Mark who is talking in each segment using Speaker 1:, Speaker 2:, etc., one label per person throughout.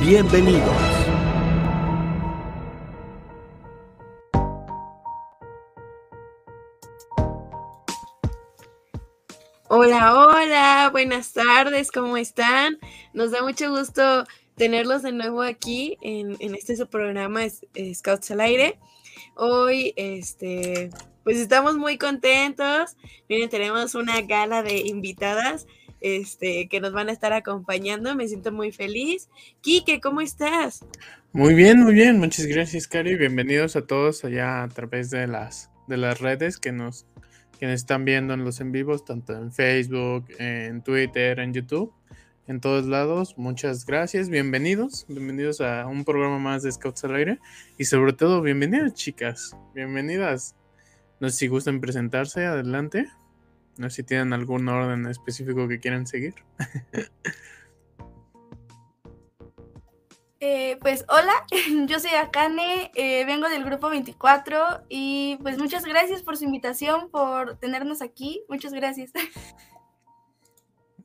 Speaker 1: Bienvenidos.
Speaker 2: Hola, hola, buenas tardes, ¿cómo están? Nos da mucho gusto tenerlos de nuevo aquí en, este su programa Scouts al aire. Hoy, este, pues estamos muy contentos. Miren, tenemos una gala de invitadas este, que nos van a estar acompañando. Me siento muy feliz. Quique, ¿cómo estás?
Speaker 3: Muy bien, muy bien. Muchas gracias, Cari. Bienvenidos a todos allá a través de las, de las redes que nos, que nos están viendo en los en vivos, tanto en Facebook, en Twitter, en YouTube, en todos lados. Muchas gracias. Bienvenidos. Bienvenidos a un programa más de Scouts al Aire. Y sobre todo, bienvenidas, chicas. Bienvenidas. No sé si gustan presentarse, adelante. No sé si tienen algún orden específico que quieran seguir.
Speaker 4: Eh, pues hola, yo soy Akane, eh, vengo del grupo 24 y pues muchas gracias por su invitación, por tenernos aquí, muchas gracias.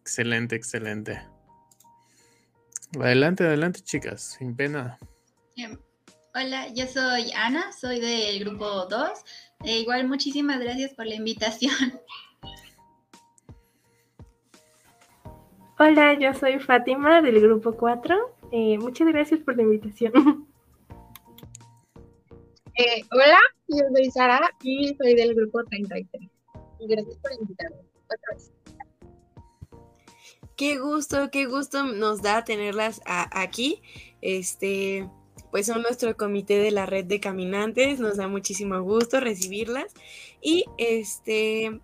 Speaker 3: Excelente, excelente. Adelante, adelante chicas, sin pena.
Speaker 5: Hola, yo soy Ana, soy del grupo 2. E igual muchísimas gracias por la invitación.
Speaker 6: Hola, yo soy Fátima del grupo 4. Eh, muchas gracias por la invitación.
Speaker 7: Eh, hola, yo soy Sara y soy del grupo 33. Gracias por invitarme otra vez.
Speaker 2: Qué gusto, qué gusto nos da tenerlas aquí. Este, pues son nuestro comité de la red de caminantes, nos da muchísimo gusto recibirlas y este,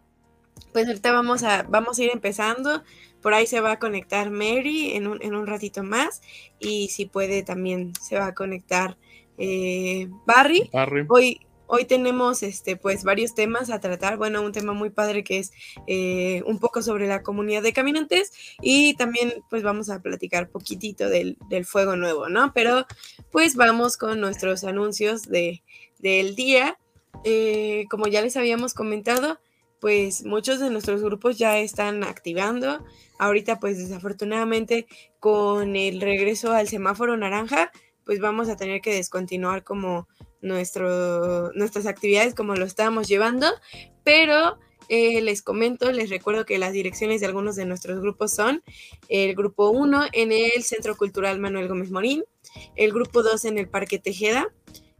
Speaker 2: pues ahorita vamos a, vamos a ir empezando, por ahí se va a conectar Mary en un, en un ratito más y si puede también se va a conectar eh, Barry.
Speaker 3: Barry.
Speaker 2: Hoy, Hoy tenemos este, pues, varios temas a tratar. Bueno, un tema muy padre que es eh, un poco sobre la comunidad de caminantes y también pues vamos a platicar poquitito del, fuego nuevo, ¿no? Pero pues vamos con nuestros anuncios de, del día. Eh, como ya les habíamos comentado, pues muchos de nuestros grupos ya están activando. Ahorita pues desafortunadamente con el regreso al semáforo naranja, pues vamos a tener que descontinuar como nuestro, nuestras actividades como lo estábamos llevando, pero eh, les comento, les recuerdo que las direcciones de algunos de nuestros grupos son el grupo 1 en el Centro Cultural Manuel Gómez Morín, el grupo 2 en el Parque Tejeda,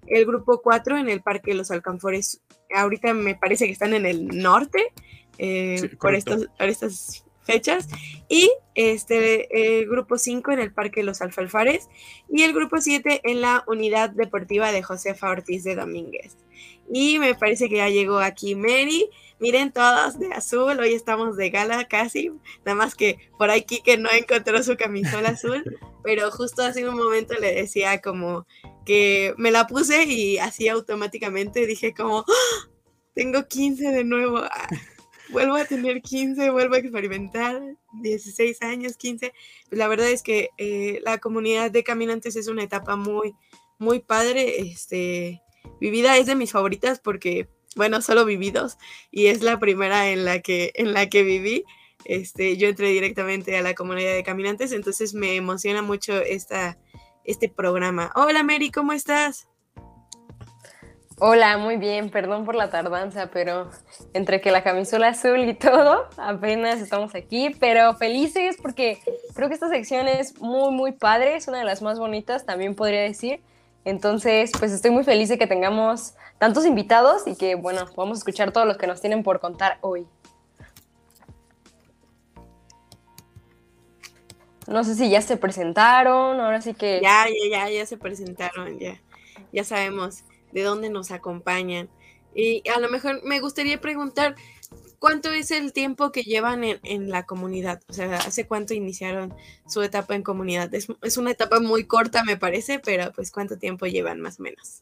Speaker 2: el grupo 4 en el Parque Los Alcanfores, ahorita me parece que están en el norte, eh, por, estos, por estas fechas. Y este, el grupo 5 en el Parque Los Alfalfares y el grupo 7 en la Unidad Deportiva de Josefa Ortiz de Domínguez. Y me parece que ya llegó aquí Mary. Miren todos de azul, hoy estamos de gala casi, nada más que por ahí Kike no encontró su camisola azul, pero justo hace un momento le decía como que me la puse y así automáticamente dije como, ¡Ah! tengo 15 de nuevo. Ah, vuelvo a tener 15, vuelvo a experimentar, 16 años, 15. Pues la verdad es que eh, la comunidad de caminantes es una etapa muy, muy padre. Este, vivida es de mis favoritas porque, bueno, solo vividos y es la primera en la que, en la que viví. Este, yo entré directamente a la comunidad de caminantes, entonces me emociona mucho esta, este programa. Hola Mary, ¿cómo estás?
Speaker 8: Hola, muy bien, perdón por la tardanza, pero entre que la camisola azul y todo, apenas estamos aquí, pero felices porque creo que esta sección es muy, muy padre, es una de las más bonitas, también podría decir. Entonces, pues estoy muy feliz de que tengamos tantos invitados y que, bueno, a escuchar todos los que nos tienen por contar hoy. No sé si ya se presentaron, ahora sí que...
Speaker 2: Ya, ya, ya, ya se presentaron, ya, ya sabemos de dónde nos acompañan. Y a lo mejor me gustaría preguntar, ¿cuánto es el tiempo que llevan en, la comunidad? O sea, ¿hace cuánto iniciaron su etapa en comunidad? Es, es, una etapa muy corta, me parece, pero pues ¿cuánto tiempo llevan más o menos?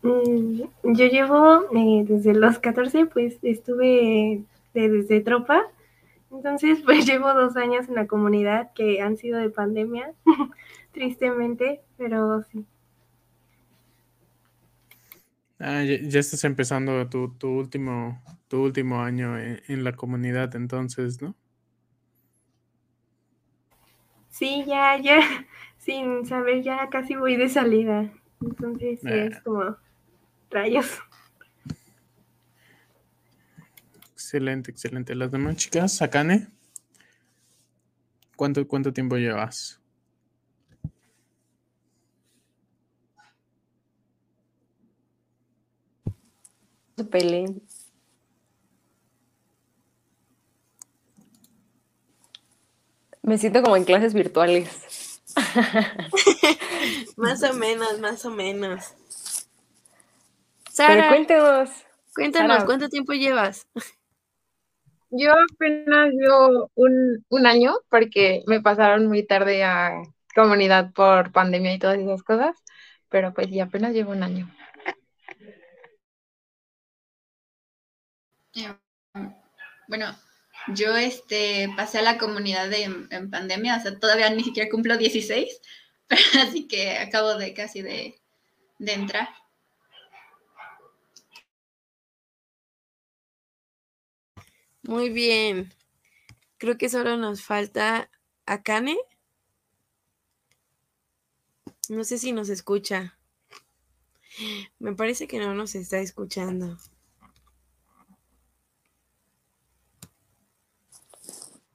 Speaker 6: Mm, yo llevo eh, desde los 14, pues estuve desde tropa, entonces pues llevo dos años en la comunidad que han sido de pandemia, tristemente, pero sí.
Speaker 3: Ah, ya, estás empezando tu, último, tu último año en, la comunidad, entonces, ¿no?
Speaker 6: Sí, ya, ya, sin saber, ya casi voy de salida. Entonces, sí, es ah. como rayos.
Speaker 3: Excelente, excelente. Las demás chicas, Akane, ¿cuánto, cuánto tiempo llevas?
Speaker 8: Peleen. Me siento como en clases virtuales.
Speaker 2: más o menos, más o menos.
Speaker 8: Sara, cuéntanos.
Speaker 2: Cuéntanos, ¿cuánto tiempo llevas?
Speaker 7: Yo apenas llevo un, un año porque me pasaron muy tarde a comunidad por pandemia y todas esas cosas, pero pues ya apenas llevo un año.
Speaker 5: Bueno, yo este, pasé a la comunidad en pandemia, o sea, todavía ni siquiera cumplo 16, así que acabo de casi de, entrar.
Speaker 2: Muy bien. Creo que solo nos falta Akane. No sé si nos escucha. Me parece que no nos está escuchando.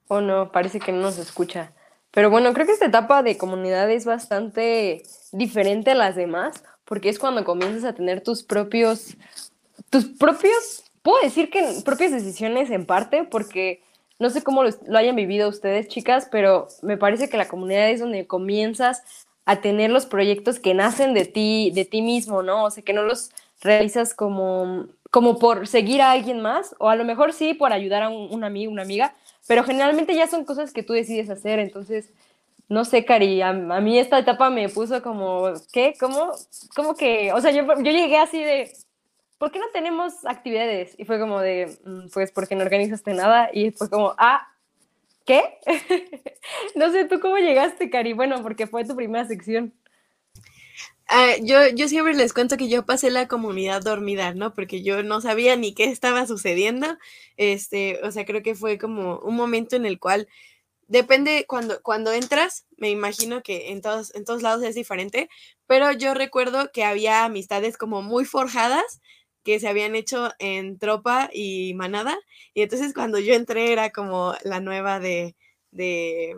Speaker 8: Oh, no, parece que no nos escucha. Pero bueno, creo que esta etapa de comunidad es bastante diferente a las demás, porque es cuando comienzas a tener tus propios, tus propios, puedo decir que propias decisiones en parte, porque no sé cómo lo, hayan vivido ustedes, chicas, pero me parece que la comunidad es donde comienzas a tener los proyectos que nacen de ti, de ti mismo, ¿no? O sea, que no los realizas como, como por seguir a alguien más, o a lo mejor sí por ayudar a un amigo, una amiga, pero generalmente ya son cosas que tú decides hacer, entonces, no sé, Cari, a, mí esta etapa me puso como, ¿qué? ¿Cómo? ¿Cómo que? O sea, yo, yo llegué así de, ¿por qué no tenemos actividades? Y fue como de, mm, pues porque no organizaste nada, y fue como, ah, ¿qué? no sé, ¿tú cómo llegaste, Cari? Bueno, porque fue tu primera sección.
Speaker 2: Ah, yo, yo siempre les cuento que yo pasé la comunidad dormida, ¿no? Porque yo no sabía ni qué estaba sucediendo. Este, o sea, creo que fue como un momento en el cual depende cuando, cuando entras, me imagino que en todos, en todos lados es diferente, pero yo recuerdo que había amistades como muy forjadas que se habían hecho en tropa y manada. Y entonces cuando yo entré era como la nueva de, de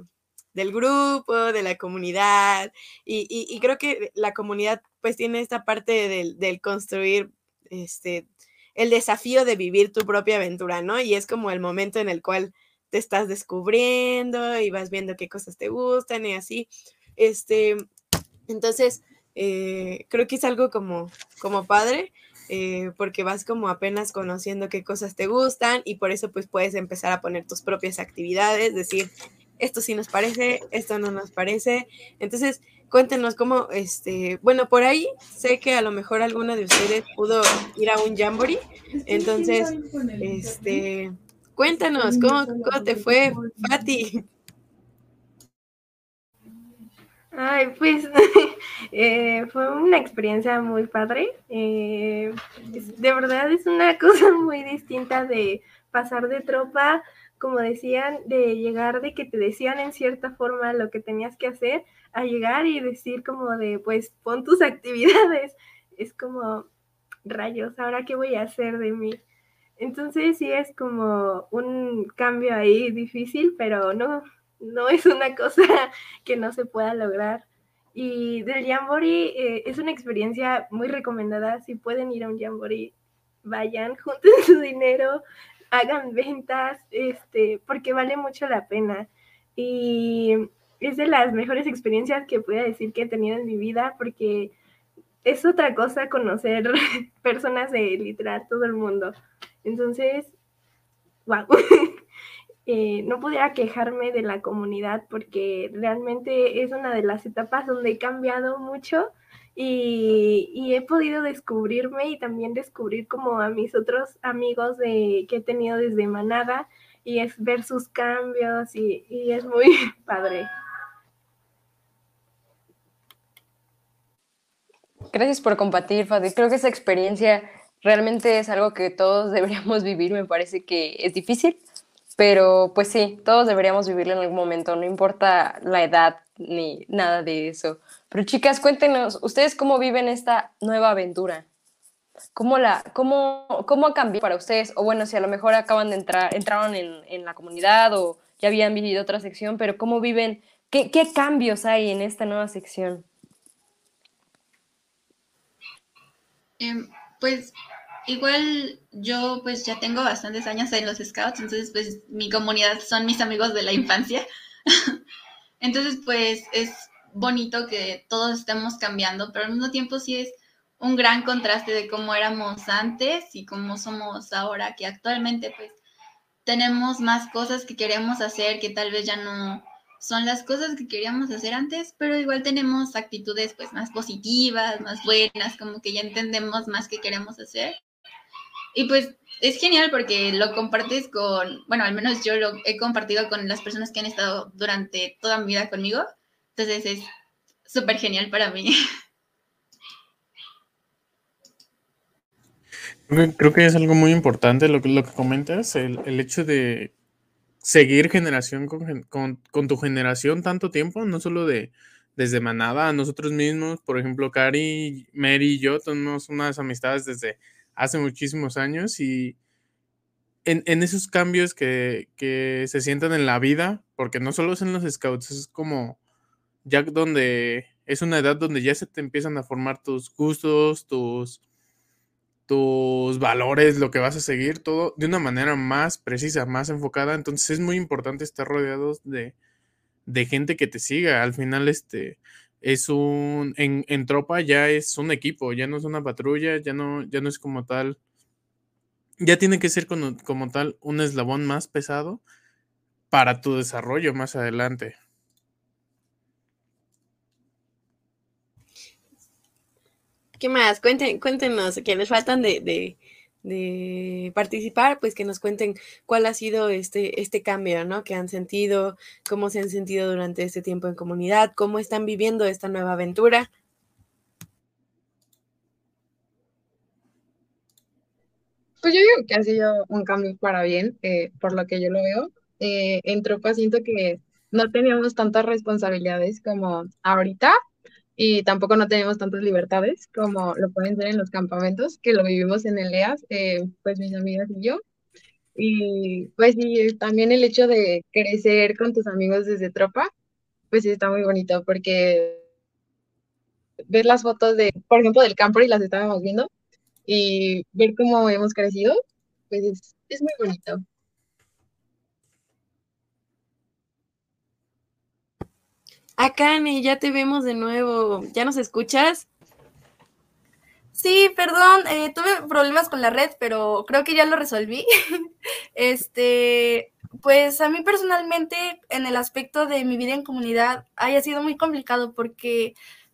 Speaker 2: del grupo, de la comunidad, y, creo que la comunidad pues tiene esta parte del, construir este, el desafío de vivir tu propia aventura, ¿no? Y es como el momento en el cual te estás descubriendo y vas viendo qué cosas te gustan y así. Este, entonces, eh, creo que es algo como, como padre. Eh, porque vas como apenas conociendo qué cosas te gustan y por eso pues puedes empezar a poner tus propias actividades, decir, esto sí nos parece, esto no nos parece. Entonces, cuéntenos cómo, este, bueno, por ahí sé que a lo mejor alguna de ustedes pudo ir a un jamboree. Entonces, este, cuéntanos cómo, te fue, Fati.
Speaker 6: Ay, pues eh, fue una experiencia muy padre. Eh, de verdad es una cosa muy distinta de pasar de tropa como decían, de llegar de que te decían en cierta forma lo que tenías que hacer, a llegar y decir como de, pues pon tus actividades. Es como, rayos, ahora qué voy a hacer de mí. Entonces sí es como un cambio ahí difícil, pero no, no es una cosa que no se pueda lograr. Y del Jamboree eh, es una experiencia muy recomendada. Si pueden ir a un Jamboree, vayan, junten su dinero, hagan ventas, este, porque vale mucho la pena. Y es de las mejores experiencias que puedo decir que he tenido en mi vida, porque es otra cosa conocer personas de literal todo el mundo. Entonces, wow. Eh, no pudiera quejarme de la comunidad porque realmente es una de las etapas donde he cambiado mucho y, he podido descubrirme y también descubrir como a mis otros amigos de, que he tenido desde Manada y es ver sus cambios y, y es muy padre.
Speaker 8: Gracias por compartir, Fadi. Creo que esa experiencia realmente es algo que todos deberíamos vivir. Me parece que es difícil, pero pues sí, todos deberíamos vivirlo en algún momento, no importa la edad ni nada de eso. Pero chicas, cuéntenos, ¿ustedes cómo viven esta nueva aventura? ¿Cómo, la, cómo, cómo ha cambiado para ustedes? O bueno, si a lo mejor acaban de entrar, entraron en, en la comunidad o ya habían vivido otra sección, pero ¿cómo viven? ¿Qué, ¿Qué cambios hay en esta nueva sección?
Speaker 5: Em, pues igual yo pues ya tengo bastantes años en los scouts, entonces pues mi comunidad son mis amigos de la infancia. entonces pues es bonito que todos estemos cambiando, pero al mismo tiempo sí es un gran contraste de cómo éramos antes y cómo somos ahora, que actualmente pues tenemos más cosas que queremos hacer que tal vez ya no son las cosas que queríamos hacer antes, pero igual tenemos actitudes pues más positivas, más buenas, como que ya entendemos más qué queremos hacer. Y pues es genial porque lo compartes con, bueno, al menos yo lo he compartido con las personas que han estado durante toda mi vida conmigo. Entonces es súper genial para mí.
Speaker 3: Creo que es algo muy importante lo que, que comentas, el, hecho de seguir generación con, con, tu generación tanto tiempo, no solo de desde Manada, a nosotros mismos, por ejemplo, Cari, Mary y yo tenemos unas amistades desde hace muchísimos años y en, esos cambios que, se sientan en la vida, porque no solo es en los scouts, es como ya donde es una edad donde ya se te empiezan a formar tus gustos, tus, tus valores, lo que vas a seguir, todo de una manera más precisa, más enfocada. Entonces es muy importante estar rodeados de, de gente que te siga. Al final, este, es un, en, en, tropa ya es un equipo, ya no es una patrulla, ya no, ya no es como tal, ya tiene que ser como, como tal un eslabón más pesado para tu desarrollo más adelante.
Speaker 2: ¿Qué más? Cuenten, cuéntenos, quienes faltan de, participar, pues que nos cuenten cuál ha sido este, este cambio, ¿no? Que han sentido, cómo se han sentido durante este tiempo en comunidad, cómo están viviendo esta nueva aventura.
Speaker 7: Pues yo digo que ha sido un cambio para bien, eh, por lo que yo lo veo. Eh, en Tropa siento que no teníamos tantas responsabilidades como ahorita, y tampoco no tenemos tantas libertades como lo pueden ser en los campamentos, que lo vivimos en el EAS, eh, pues mis amigas y yo. Y pues sí, también el hecho de crecer con tus amigos desde tropa, pues está muy bonito porque ver las fotos de, por ejemplo, del camper y las estábamos viendo y ver cómo hemos crecido, pues es, es muy bonito.
Speaker 2: Akane, ya te vemos de nuevo. ¿Ya nos escuchas?
Speaker 4: Sí, perdón, eh, tuve problemas con la red, pero creo que ya lo resolví. este, pues a mí personalmente, en el aspecto de mi vida en comunidad, haya sido muy complicado porque,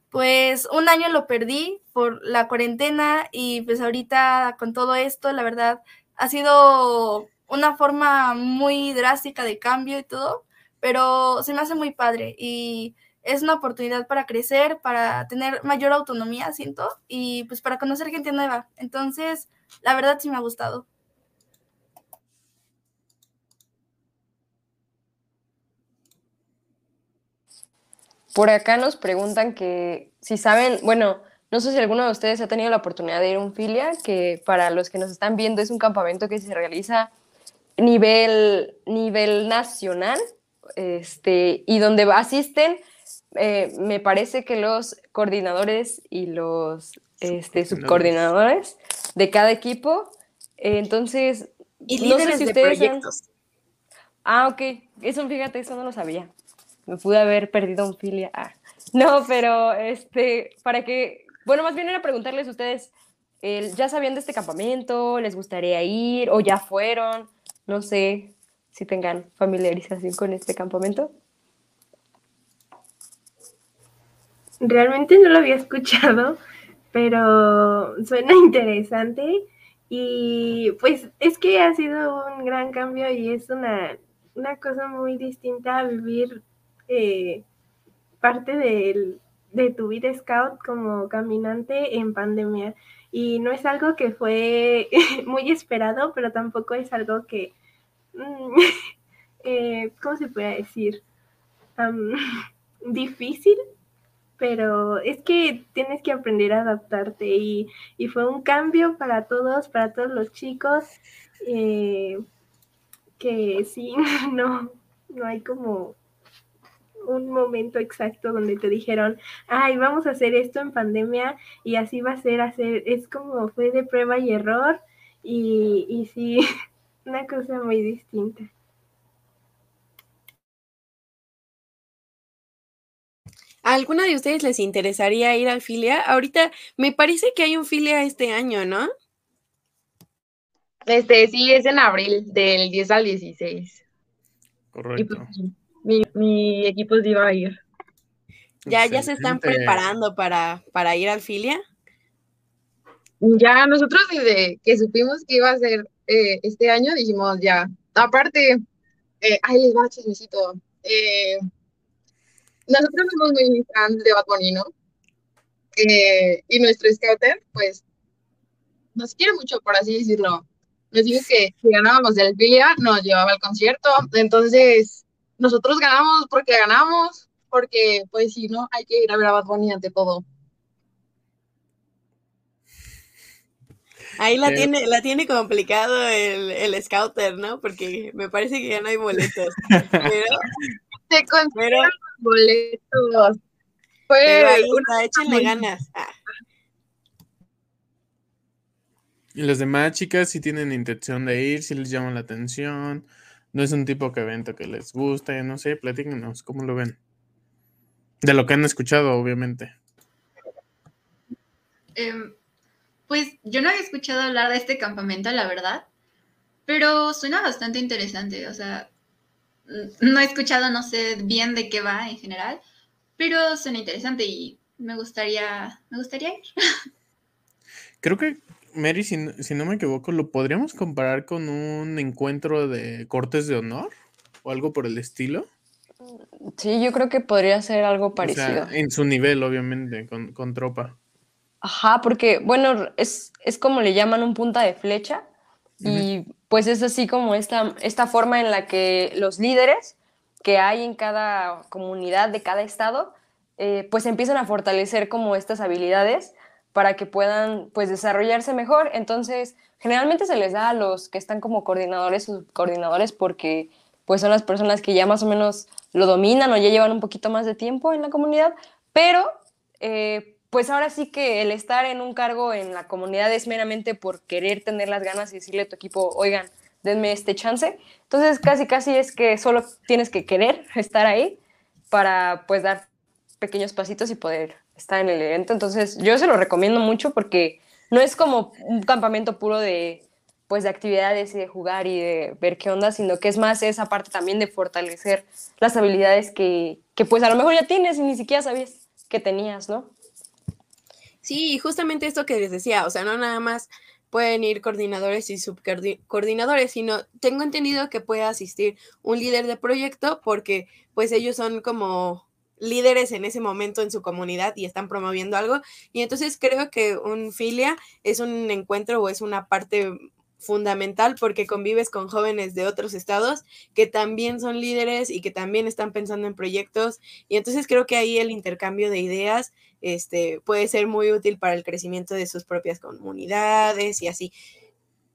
Speaker 4: pues, un año lo perdí por la cuarentena y pues ahorita con todo esto, la verdad, ha sido una forma muy drástica de cambio y todo pero se me hace muy padre y es una oportunidad para crecer, para tener mayor autonomía, siento, y pues para conocer gente nueva. Entonces, la verdad sí me ha gustado.
Speaker 8: Por acá nos preguntan que si saben, bueno, no sé si alguno de ustedes ha tenido la oportunidad de ir a un filia, que para los que nos están viendo es un campamento que se realiza nivel, nivel nacional este, y donde asisten, eh, me parece que los coordinadores y los este, subcoordinadores de cada equipo, entonces...
Speaker 2: Y líderes de proyectos.
Speaker 8: Ah, ok, eso fíjate, eso no lo sabía. Me pude haber perdido un filia. Ah. No, pero este, para que, bueno, más bien era preguntarles a ustedes ¿Ya sabían de este campamento? ¿Les gustaría ir? ¿O ya fueron? No sé si tengan familiarización con este campamento.
Speaker 6: Realmente no lo había escuchado, pero suena interesante y pues es que ha sido un gran cambio y es una, cosa muy distinta a vivir eh, parte de tu vida scout como caminante en pandemia. Y no es algo que fue muy esperado, pero tampoco es algo que, eh, ¿cómo se puede decir? difícil pero es que tienes que aprender a adaptarte y, fue un cambio para todos, para todos los chicos, eh, que sí, no, no hay como un momento exacto donde te dijeron, ay, vamos a hacer esto en pandemia y así va a ser, hacer, es como fue de prueba y error y, y sí, una cosa muy distinta.
Speaker 2: ¿A alguna de ustedes les interesaría ir al filia? Ahorita me parece que hay un filia este año, ¿no?
Speaker 7: Este, sí, es en abril, del 10 al 16.
Speaker 3: Pues, Correcto.
Speaker 7: mi, equipo sí iba a ir.
Speaker 2: ¿Ya, ya se están preparando para, para ir al filia?
Speaker 7: Ya, nosotros desde que supimos que iba a ser eh, este año, dijimos ya. Aparte, eh, ahí les va, chismecito. Eh, nosotros somos muy fans de Bad Bunny, ¿no? Eh, y nuestro scouter, pues, nos quiere mucho, por así decirlo. Nos dijo que si ganábamos del Filia, nos llevaba al concierto. Entonces, nosotros ganamos porque ganamos, porque, pues, si no, hay que ir a ver a Bad Bunny ante todo.
Speaker 2: Ahí la tiene, la tiene complicado el, el scouter, ¿no? Porque me parece que ya no hay boletos. Pero,
Speaker 7: se boletos. Fue
Speaker 2: échenle ganas. Ah.
Speaker 3: Y las demás chicas si tienen intención de ir, si les llama la atención. No es un tipo de evento que les gusta, no sé, platíquenos, ¿cómo lo ven? De lo que han escuchado, obviamente.
Speaker 5: Em, pues yo no había escuchado hablar de este campamento, la verdad, pero suena bastante interesante. O sea, no he escuchado, no sé bien de qué va en general, pero suena interesante y me gustaría, me gustaría ir.
Speaker 3: Creo que, Mary, si, no me equivoco, lo podríamos comparar con un encuentro de cortes de honor o algo por el estilo.
Speaker 8: Sí, yo creo que podría ser algo parecido.
Speaker 3: en su nivel, obviamente, con, tropa.
Speaker 8: Ajá, porque, bueno, es, es como le llaman un punta de flecha y pues es así como esta, esta forma en la que los líderes que hay en cada comunidad de cada estado, eh, pues empiezan a fortalecer como estas habilidades para que puedan pues desarrollarse mejor. Entonces, generalmente se les da a los que están como coordinadores o subcoordinadores porque pues son las personas que ya más o menos lo dominan o ya llevan un poquito más de tiempo en la comunidad, pero eh, pues ahora sí que el estar en un cargo en la comunidad es meramente por querer tener las ganas y decirle a tu equipo, oigan, denme este chance. Entonces casi casi es que solo tienes que querer estar ahí para pues dar pequeños pasitos y poder estar en el evento. Entonces yo se lo recomiendo mucho porque no es como un campamento puro de pues de actividades y de jugar y de ver qué onda, sino que es más esa parte también de fortalecer las habilidades que, que pues a lo mejor ya tienes y ni siquiera sabías que tenías, ¿no?
Speaker 2: Sí, justamente esto que les decía, o sea, no nada más pueden ir coordinadores y subcoordinadores, sino tengo entendido que puede asistir un líder de proyecto porque pues ellos son como líderes en ese momento en su comunidad y están promoviendo algo. Y entonces creo que un filia es un encuentro o es una parte fundamental porque convives con jóvenes de otros estados que también son líderes y que también están pensando en proyectos. Y entonces creo que ahí el intercambio de ideas este, puede ser muy útil para el crecimiento de sus propias comunidades y así.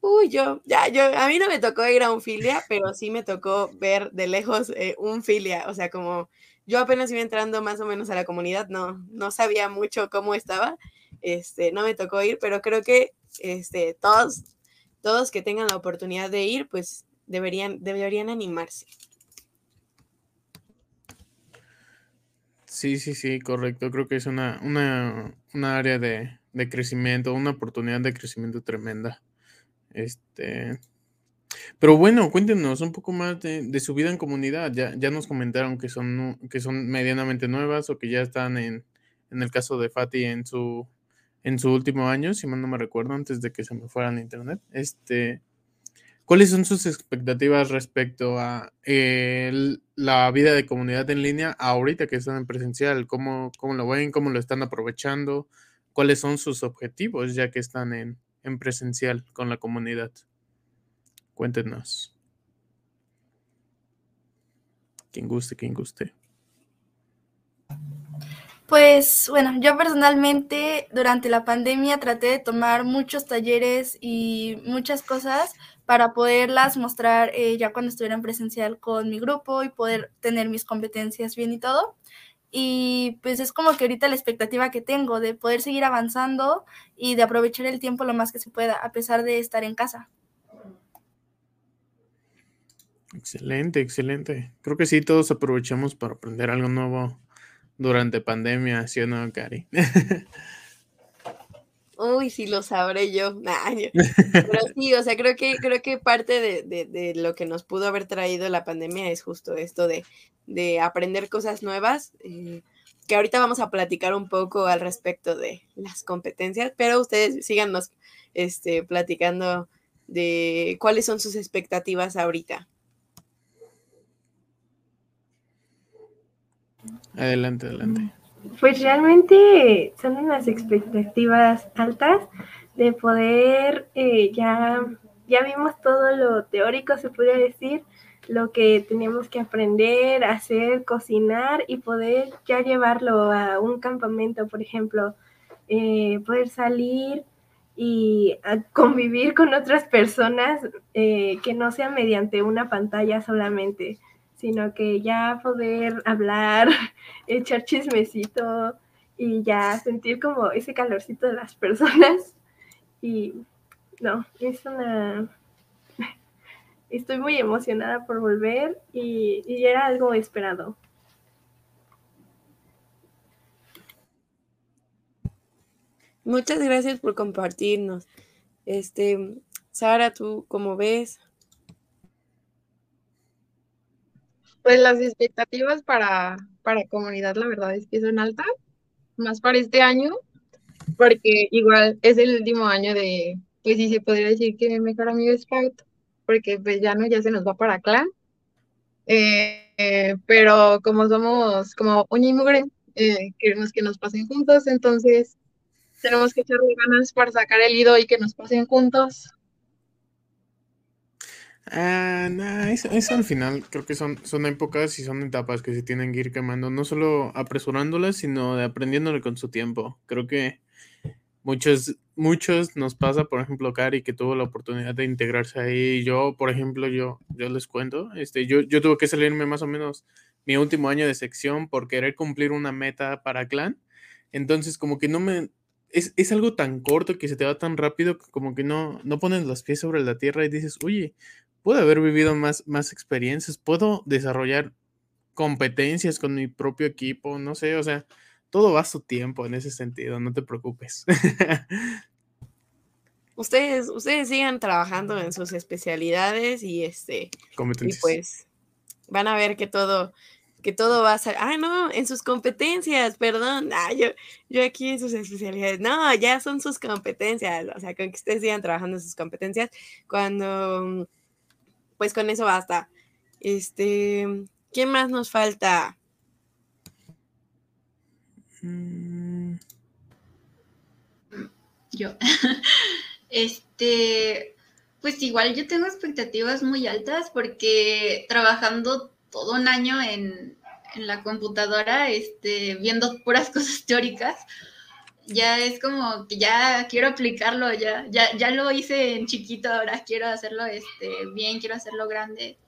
Speaker 2: Uy, yo, ya, yo, a mí no me tocó ir a un filia, pero sí me tocó ver de lejos eh, un filia, o sea, como yo apenas iba entrando más o menos a la comunidad, no, no sabía mucho cómo estaba, este, no me tocó ir, pero creo que, este, todos, todos que tengan la oportunidad de ir, pues deberían, deberían animarse.
Speaker 3: Sí, sí, sí, correcto. Creo que es una, una, área de, de crecimiento, una oportunidad de crecimiento tremenda. Este, pero bueno, cuéntenos un poco más de, su vida en comunidad. Ya, ya nos comentaron que son, que son medianamente nuevas o que ya están en, en el caso de Fati en su, en su último año, si mal no me recuerdo, antes de que se me fuera a internet. Este, ¿Cuáles son sus expectativas respecto a la vida de comunidad en línea ahorita que están en presencial? ¿Cómo, ¿Cómo, lo ven? ¿Cómo lo están aprovechando? ¿Cuáles son sus objetivos ya que están en, en presencial con la comunidad? Cuéntenos. Quien guste, quien guste.
Speaker 4: Pues bueno, yo personalmente durante la pandemia traté de tomar muchos talleres y muchas cosas para poderlas mostrar eh, ya cuando estuviera en presencial con mi grupo y poder tener mis competencias bien y todo. Y pues es como que ahorita la expectativa que tengo de poder seguir avanzando y de aprovechar el tiempo lo más que se pueda, a pesar de estar en casa.
Speaker 3: Excelente, excelente. Creo que sí, todos aprovechamos para aprender algo nuevo durante pandemia, ¿sí o no, Cari?
Speaker 2: Uy, sí lo sabré yo. Pero sí, o sea, creo que, creo que parte de, lo que nos pudo haber traído la pandemia es justo esto de, aprender cosas nuevas, eh, que ahorita vamos a platicar un poco al respecto de las competencias, pero ustedes síganos este, platicando de cuáles son sus expectativas ahorita.
Speaker 3: Adelante, adelante.
Speaker 6: Pues realmente son unas expectativas altas de poder, eh, ya, ya vimos todo lo teórico, se puede decir, lo que teníamos que aprender, hacer, cocinar y poder ya llevarlo a un campamento, por ejemplo, eh, poder salir y convivir con otras personas eh, que no sea mediante una pantalla solamente sino que ya poder hablar, echar chismecito y ya sentir como ese calorcito de las personas. Y no, es una... Estoy muy emocionada por volver y, y era algo esperado.
Speaker 2: Muchas gracias por compartirnos. Este, Sara, ¿tú cómo ves?
Speaker 7: Pues las expectativas para, para comunidad, la verdad es que son altas, más para este año, porque igual es el último año de, pues sí se podría decir que mi mejor amigo es Scout, porque pues ya no, ya se nos va para clan. Eh, pero como somos como uña y mugre, eh, queremos que nos pasen juntos, entonces tenemos que echarle ganas para sacar el ido y que nos pasen juntos.
Speaker 3: Ah, eso, al final creo que son, son épocas y son etapas que se tienen que ir quemando, no solo apresurándolas, sino de aprendiéndole con su tiempo. Creo que muchos, muchos nos pasa, por ejemplo, Cari, que tuvo la oportunidad de integrarse ahí. Yo, por ejemplo, yo, yo les cuento, este, yo, yo tuve que salirme más o menos mi último año de sección por querer cumplir una meta para clan. Entonces, como que no me, es, es, algo tan corto que se te va tan rápido que como que no, no pones los pies sobre la tierra y dices, oye, puedo haber vivido más, más experiencias, puedo desarrollar competencias con mi propio equipo, no sé, o sea, todo va a su tiempo en ese sentido, no te preocupes.
Speaker 2: ustedes, ustedes sigan trabajando en sus especialidades y este y pues van a ver que todo que todo va a ser, ah, no, en sus competencias, perdón, ah, yo, yo aquí en sus especialidades, no, ya son sus competencias, o sea, con que ustedes sigan trabajando en sus competencias, cuando pues con eso basta. Este, ¿qué más nos falta?
Speaker 5: Mm. Yo. Este, pues igual yo tengo expectativas muy altas porque trabajando todo un año en, en la computadora, este, viendo puras cosas teóricas, ya es como que ya quiero aplicarlo, ya, ya, ya lo hice en chiquito, ahora quiero hacerlo este, bien, quiero hacerlo grande.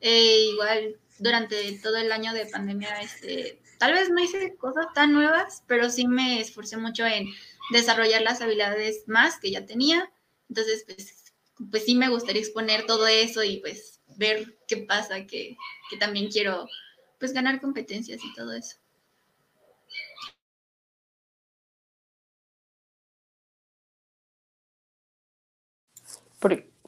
Speaker 5: Eh, igual durante todo el año de pandemia, este, tal vez no hice cosas tan nuevas, pero sí me esforcé mucho en desarrollar las habilidades más que ya tenía. Entonces, pues, pues sí me gustaría exponer todo eso y pues ver qué pasa, que, que también quiero pues ganar competencias y todo eso.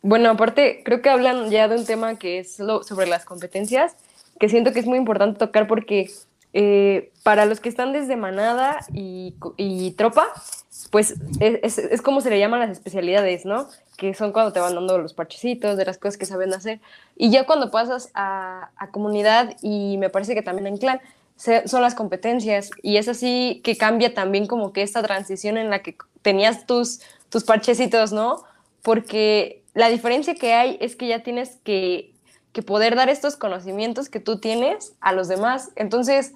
Speaker 8: Bueno, aparte, creo que hablan ya de un tema que es lo, sobre las competencias, que siento que es muy importante tocar porque eh, para los que están desde manada y, tropa, pues es, es, como se le llaman las especialidades, ¿no? Que son cuando te van dando los parchecitos de las cosas que saben hacer. Y ya cuando pasas a, a comunidad y me parece que también en clan, son las competencias. Y es así que cambia también como que esta transición en la que tenías tus, tus parchecitos, ¿no? Porque la diferencia que hay es que ya tienes que, que poder dar estos conocimientos que tú tienes a los demás. Entonces,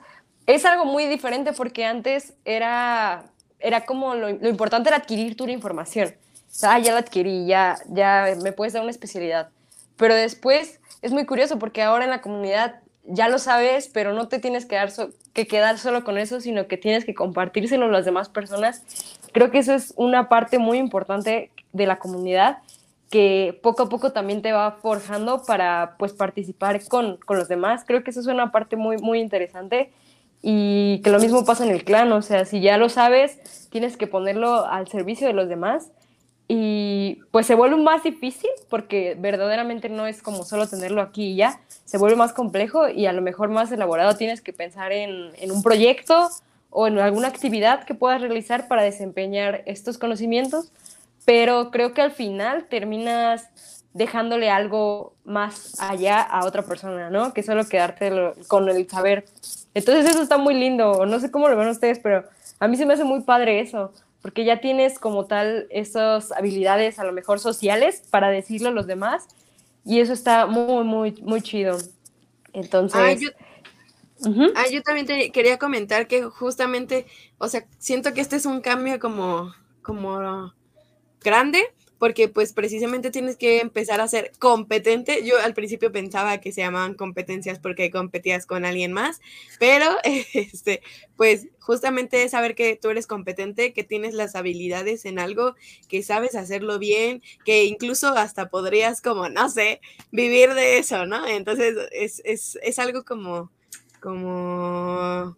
Speaker 8: es algo muy diferente porque antes era era como lo, importante era adquirir tu información. O sea, ah, ya la adquirí, ya, ya me puedes dar una especialidad. Pero después es muy curioso porque ahora en la comunidad ya lo sabes, pero no te tienes que, dar que quedar solo con eso, sino que tienes que compartírselo a las demás personas. Creo que eso es una parte muy importante de la comunidad que poco a poco también te va forjando para pues participar con, con los demás. Creo que eso es una parte muy, muy interesante y que lo mismo pasa en el clan, o sea, si ya lo sabes, tienes que ponerlo al servicio de los demás. Y pues se vuelve más difícil porque verdaderamente no es como solo tenerlo aquí y ya, se vuelve más complejo y a lo mejor más elaborado tienes que pensar en, en un proyecto o en alguna actividad que puedas realizar para desempeñar estos conocimientos, pero creo que al final terminas dejándole algo más allá a otra persona, ¿no? Que solo quedarte con el saber entonces eso está muy lindo, no sé cómo lo ven ustedes, pero a mí se me hace muy padre eso, porque ya tienes como tal esas habilidades a lo mejor sociales para decirlo a los demás y eso está muy, muy, muy chido. Entonces...
Speaker 2: Ah, yo... Ah, yo también te quería comentar que justamente, o sea, siento que este es un cambio como, como grande, porque pues precisamente tienes que empezar a ser competente. Yo al principio pensaba que se llamaban competencias porque competías con alguien más, pero este, pues justamente saber que tú eres competente, que tienes las habilidades en algo, que sabes hacerlo bien, que incluso hasta podrías como, no sé, vivir de eso, ¿no? Entonces es, es, es algo como, como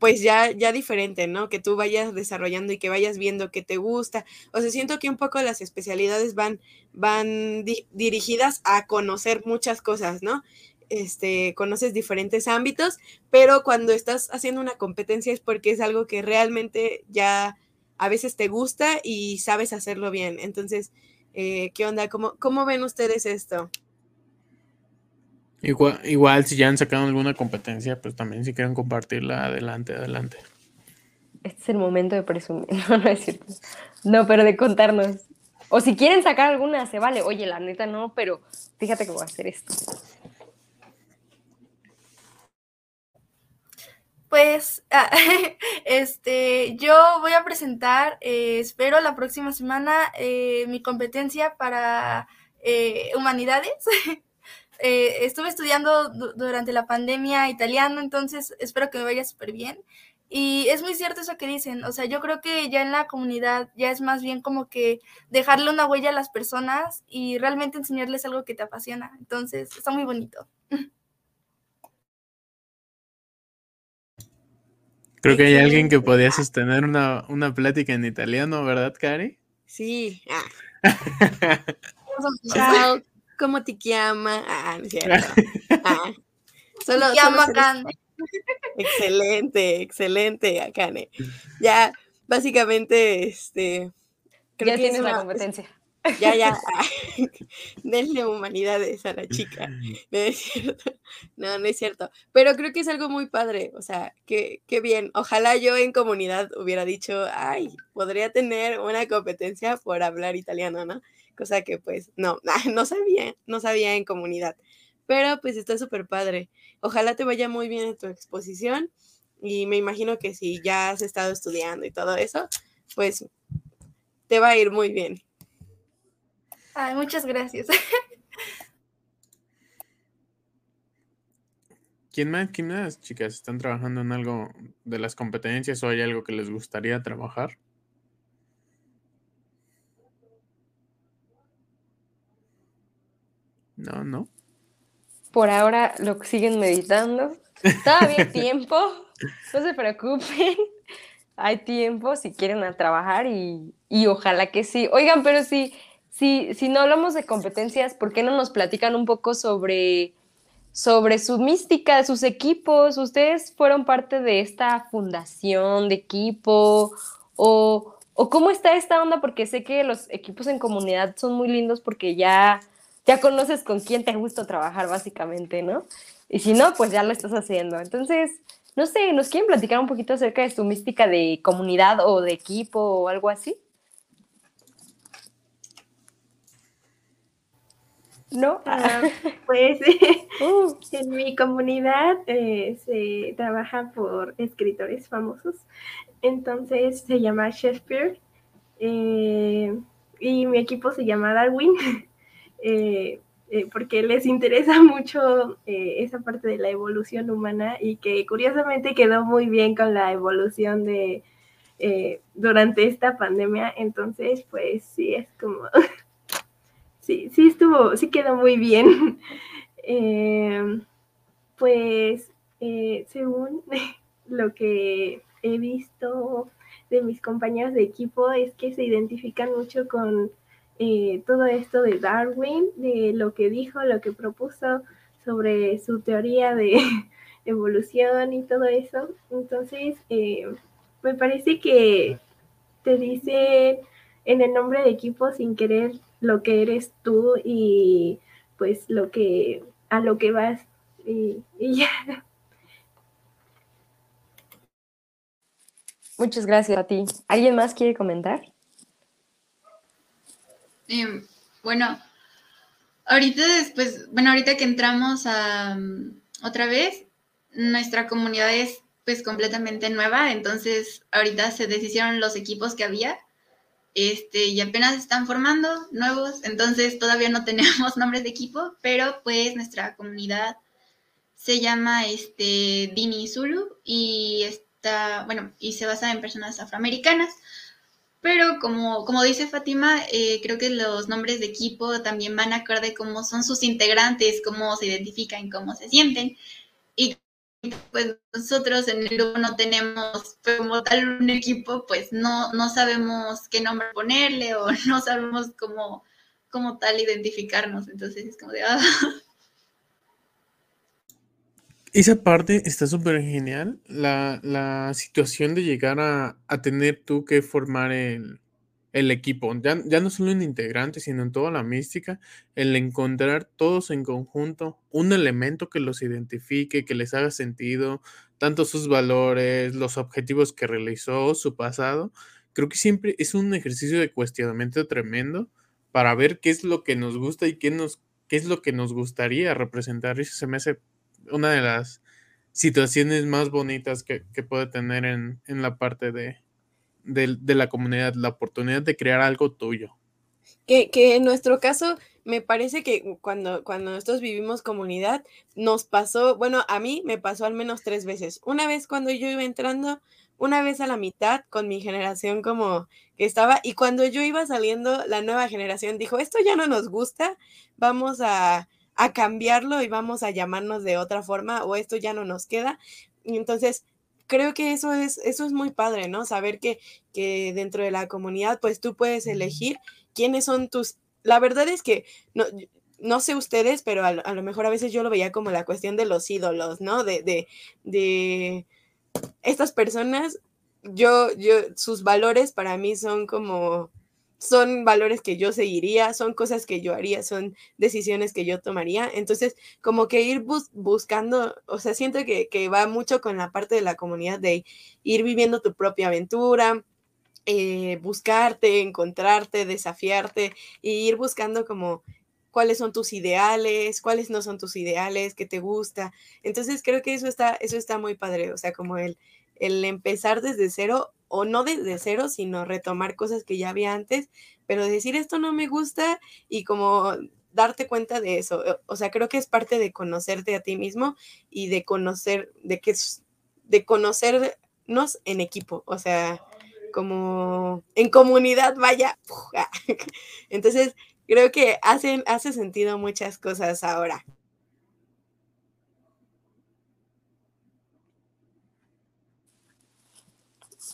Speaker 2: pues ya, ya diferente, ¿no? Que tú vayas desarrollando y que vayas viendo que te gusta. O sea, siento que un poco las especialidades van, van dirigidas a conocer muchas cosas, ¿no? Este, conoces diferentes ámbitos, pero cuando estás haciendo una competencia es porque es algo que realmente ya a veces te gusta y sabes hacerlo bien. Entonces, eh, ¿qué onda? ¿Cómo, ¿Cómo ven ustedes esto?
Speaker 3: Igual, igual si ya han sacado alguna competencia, pues también si quieren compartirla, adelante, adelante.
Speaker 8: Este es el momento de presumir, no, no es cierto. No, pero de contarnos. O si quieren sacar alguna, se vale. Oye, la neta no, pero fíjate que voy a hacer esto.
Speaker 4: Pues, ah, este, yo voy a presentar, eh, espero la próxima semana, eh, mi competencia para eh, humanidades. Eh, estuve estudiando durante la pandemia italiano, entonces espero que me vaya súper bien. Y es muy cierto eso que dicen, o sea, yo creo que ya en la comunidad ya es más bien como que dejarle una huella a las personas y realmente enseñarles algo que te apasiona. Entonces, está muy bonito.
Speaker 3: Creo que hay alguien que podía sostener una, una plática en italiano, ¿verdad, Cari?
Speaker 2: Sí. Ah. Chao. ¿Cómo te llama? Ah, no es cierto. Ah, solo, llama Excelente, excelente, Akane. Ya, básicamente, este.
Speaker 8: Creo ya que tienes la competencia.
Speaker 2: Ya, ya. Denle humanidades a la chica. No es cierto. No, no es cierto. Pero creo que es algo muy padre. O sea, qué que bien. Ojalá yo en comunidad hubiera dicho, ay, podría tener una competencia por hablar italiano, ¿no? Cosa que pues no, no sabía, no sabía en comunidad. Pero pues está súper padre. Ojalá te vaya muy bien en tu exposición y me imagino que si ya has estado estudiando y todo eso, pues te va a ir muy bien.
Speaker 4: Ay, muchas gracias.
Speaker 3: ¿Quién más, quién más, chicas, están trabajando en algo de las competencias o hay algo que les gustaría trabajar? No, no.
Speaker 8: Por ahora lo siguen meditando. Todavía hay tiempo. No se preocupen. Hay tiempo si quieren a trabajar y, ojalá que sí. Oigan, pero sí, si, si no hablamos de competencias, ¿por qué no nos platican un poco sobre, sobre su mística, sus equipos? ¿Ustedes fueron parte de esta fundación de equipo? ¿O, o cómo está esta onda? Porque sé que los equipos en comunidad son muy lindos porque ya, ya conoces con quién te gusta trabajar, básicamente, ¿no? Y si no, pues ya lo estás haciendo. Entonces, no sé, ¿nos quieren platicar un poquito acerca de su mística de comunidad o de equipo o algo así? ¿No?
Speaker 6: Ah, pues uh. en mi comunidad eh, se trabaja por escritores famosos, entonces se llama Shakespeare eh, y mi equipo se llama Darwin. Eh, eh, porque les interesa mucho eh, esa parte de la evolución humana y que curiosamente quedó muy bien con la evolución de durante esta pandemia. Entonces, pues sí, es como, sí, sí estuvo, sí quedó muy bien. pues según lo que he visto de mis compañeros de equipo es que se identifican mucho con eh, todo esto de Darwin, de lo que dijo, lo que propuso sobre su teoría de evolución y todo eso. Entonces, eh, me parece que te dice en el nombre de equipo sin querer lo que eres tú y pues lo que a lo que vas y, ya.
Speaker 8: Muchas gracias a ti. ¿Alguien más quiere comentar?
Speaker 5: Em, bueno, ahorita después, bueno, ahorita que entramos a mm, otra vez, nuestra comunidad es pues completamente nueva, entonces ahorita se deshicieron los equipos que había, este, y apenas están formando nuevos, entonces todavía no tenemos nombres de equipo, pero pues nuestra comunidad se llama este Dini Zulu y está, bueno, y se basa en personas afroamericanas. Pero como, como dice Fátima, eh, creo que los nombres de equipo también van acorde cómo son sus integrantes, cómo se identifican, cómo se sienten. Y pues nosotros en el grupo no tenemos como tal un equipo, pues no, no sabemos qué nombre ponerle o no sabemos cómo, cómo tal identificarnos. Entonces es como de... Ah.
Speaker 3: Esa parte está súper genial. La, situación de llegar a, tener tú que formar el, equipo. Ya, ya, no solo en integrante, sino en toda la mística. El encontrar todos en conjunto un elemento que los identifique, que les haga sentido, tanto sus valores, los objetivos que realizó, su pasado. Creo que siempre es un ejercicio de cuestionamiento tremendo para ver qué es lo que nos gusta y qué, nos, qué es lo que nos gustaría representar. Eso se me hace una de las situaciones más bonitas que, puede tener en, la parte de, de, la comunidad, la oportunidad de crear algo tuyo.
Speaker 2: Que, que, en nuestro caso, me parece que cuando, cuando nosotros vivimos comunidad, nos pasó, bueno, a mí me pasó al menos tres veces. Una vez cuando yo iba entrando, una vez a la mitad con mi generación como que estaba, y cuando yo iba saliendo, la nueva generación dijo, esto ya no nos gusta, vamos a a cambiarlo y vamos a llamarnos de otra forma o esto ya no nos queda. Y entonces, creo que eso es, eso es muy padre, ¿no? Saber que, que dentro de la comunidad, pues tú puedes elegir quiénes son tus... La verdad es que no, no sé ustedes, pero a, lo mejor a veces yo lo veía como la cuestión de los ídolos, ¿no? De, de, de estas personas, yo, yo, sus valores para mí son como son valores que yo seguiría, son cosas que yo haría, son decisiones que yo tomaría. Entonces, como que ir buscando, o sea, siento que, va mucho con la parte de la comunidad de ir viviendo tu propia aventura, eh, buscarte, encontrarte, desafiarte e ir buscando como cuáles son tus ideales, cuáles no son tus ideales, qué te gusta. Entonces, creo que eso está, eso está muy padre, o sea, como el, el empezar desde cero o no desde cero, sino retomar cosas que ya había antes, pero decir esto no me gusta y como darte cuenta de eso. O sea, creo que es parte de conocerte a ti mismo y de conocer, de que de conocernos en equipo, o sea, como en comunidad, vaya. Entonces, creo que hacen, hace sentido muchas cosas ahora.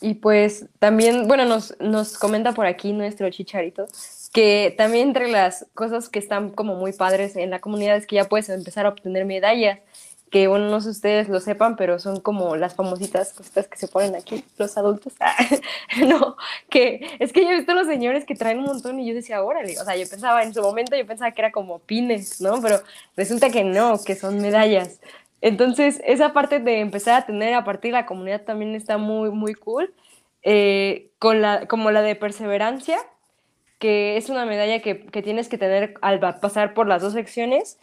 Speaker 8: Y pues también, bueno, nos, nos comenta por aquí nuestro chicharito que también entre las cosas que están como muy padres en la comunidad es que ya puedes empezar a obtener medallas, que bueno, no sé ustedes lo sepan, pero son como las famositas cositas que se ponen aquí los adultos. no, que es que yo he visto a los señores que traen un montón y yo decía, órale, o sea, yo pensaba en su momento, yo pensaba que era como pines, ¿no? Pero resulta que no, que son medallas. Entonces, esa parte de empezar a tener a partir de la comunidad también está muy, muy cool. Eh, con la, como la de perseverancia, que es una medalla que, que, tienes que tener al pasar por las dos secciones.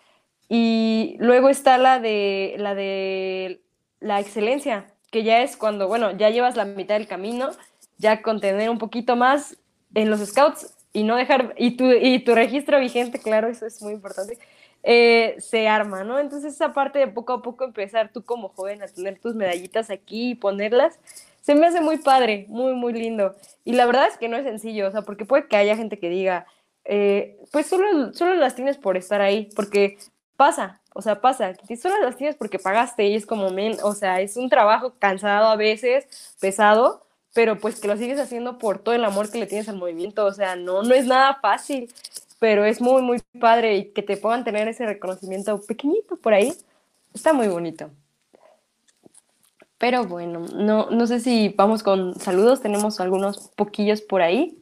Speaker 8: Y luego está la de, la de la excelencia, que ya es cuando, bueno, ya llevas la mitad del camino, ya con tener un poquito más en los scouts y no dejar, y tu, y tu registro vigente, claro, eso es muy importante, eh, se arma, ¿no? Entonces esa parte de poco a poco empezar tú como joven a tener tus medallitas aquí y ponerlas, se me hace muy padre, muy, muy lindo. Y la verdad es que no es sencillo, o sea, porque puede que haya gente que diga, eh, pues solo, solo las tienes por estar ahí, porque pasa, o sea, pasa, solo las tienes porque pagaste y es como, men, o sea, es un trabajo cansado a veces, pesado, pero pues que lo sigues haciendo por todo el amor que le tienes al movimiento, o sea, no, no es nada fácil pero es muy, muy padre y que te puedan tener ese reconocimiento pequeñito por ahí, está muy bonito. Pero bueno, no, no sé si vamos con saludos, tenemos algunos poquillos por ahí.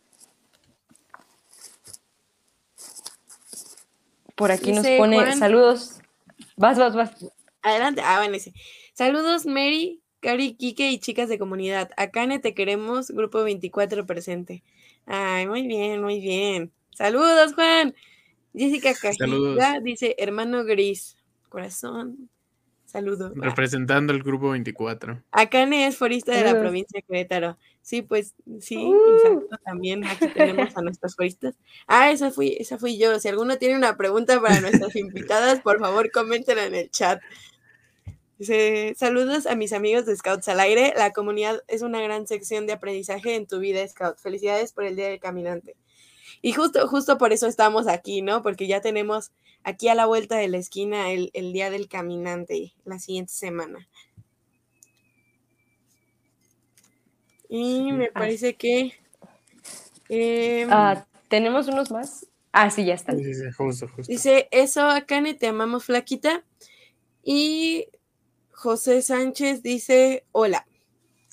Speaker 8: Por aquí nos pone saludos. Vas, vas, vas.
Speaker 2: Adelante. Ah, bueno, Saludos, Mary, Cari, Kike y chicas de comunidad. Acá en Te Queremos, grupo 24 presente. Ay, muy bien, muy bien. Saludos, Juan. Jessica Cajita dice hermano gris. Corazón. Saludos.
Speaker 3: Representando el grupo 24.
Speaker 2: Akane es forista de la provincia de Querétaro. Sí, pues sí, uh. exacto. También aquí tenemos a nuestros foristas. Ah, esa fui, esa fui yo. Si alguno tiene una pregunta para nuestras invitadas, por favor, coméntenla en el chat. Dice, saludos a mis amigos de Scouts al aire. La comunidad es una gran sección de aprendizaje en tu vida, Scout. Felicidades por el Día del Caminante. Y justo, justo por eso estamos aquí, ¿no? Porque ya tenemos aquí a la vuelta de la esquina el, Día del Caminante la siguiente semana. Y me parece que...
Speaker 8: Ah, ¿Tenemos unos más? Ah, sí, ya están.
Speaker 2: Dice, eso, Akane, te amamos, flaquita. Y José Sánchez dice, hola.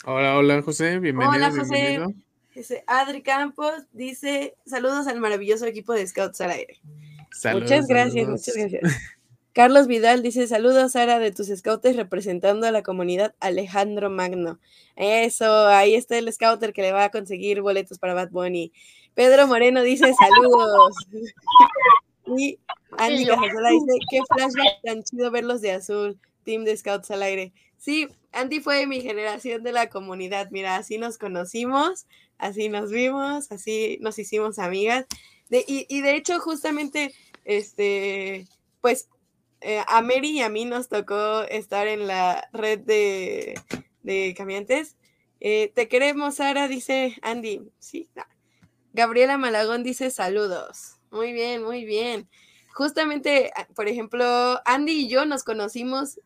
Speaker 3: Hola, hola, José, bienvenido. Hola, José.
Speaker 2: Dice Adri Campos, dice saludos al maravilloso equipo de Scouts al aire. muchas gracias, muchas gracias. Carlos Vidal dice saludos Sara de tus scouts representando a la comunidad Alejandro Magno. Eso, ahí está el scouter que le va a conseguir boletos para Bad Bunny. Pedro Moreno dice saludos. y Andy Cajasola dice qué flashback tan chido verlos de azul. Team de Scouts al aire. Sí, Andy fue mi generación de la comunidad. Mira, así nos conocimos así nos vimos, así nos hicimos amigas. De, y, de hecho, justamente, este, pues eh, a Mary y a mí nos tocó estar en la red de, de caminantes. Eh, te queremos, Sara, dice Andy. Sí, Gabriela Malagón dice saludos. Muy bien, muy bien. Justamente, por ejemplo, Andy y yo nos conocimos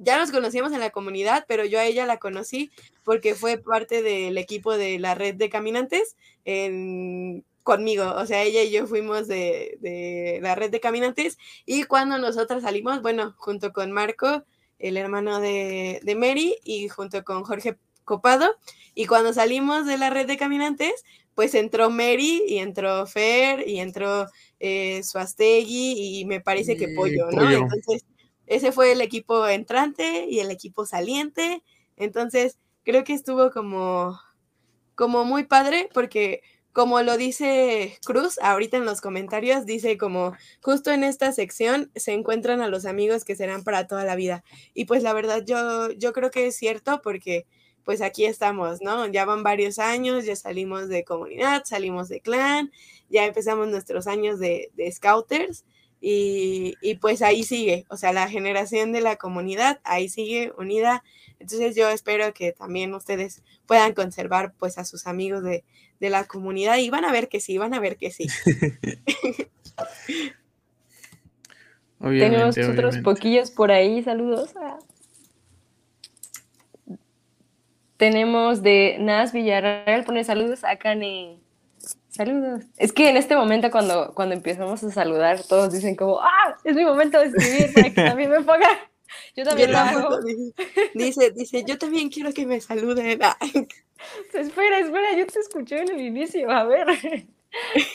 Speaker 2: ya nos conocíamos en la comunidad, pero yo a ella la conocí porque fue parte del equipo de la red de caminantes conmigo. O sea, ella y yo fuimos de, la red de caminantes y cuando nosotras salimos, bueno, junto con Marco, el hermano de, Mary, y junto con Jorge Copado, y cuando salimos de la red de caminantes, pues entró Mary y entró Fer y entró eh, Suastegui y me parece que Pollo, ¿no? Entonces ese fue el equipo entrante y el equipo saliente. Entonces, creo que estuvo como, como muy padre porque como lo dice Cruz ahorita en los comentarios, dice como justo en esta sección se encuentran a los amigos que serán para toda la vida. Y pues la verdad yo, yo creo que es cierto porque pues aquí estamos, ¿no? Ya van varios años, ya salimos de comunidad, salimos de clan, ya empezamos nuestros años de, de scouters y, pues ahí sigue, o sea, la generación de la comunidad ahí sigue unida. Entonces yo espero que también ustedes puedan conservar pues a sus amigos de, la comunidad y van a ver que sí, van a ver que sí.
Speaker 8: Tenemos otros poquillos por ahí, saludos. Tenemos de Nas Villarreal, pone saludos a Kane. Saludos. Es que en este momento cuando, cuando empezamos a saludar, todos dicen como, ah, es mi momento de escribir para que también me ponga. Yo también lo hago.
Speaker 2: Dice, dice, yo también quiero que me saluden.
Speaker 8: espera, espera, yo te escuché en el inicio, a ver.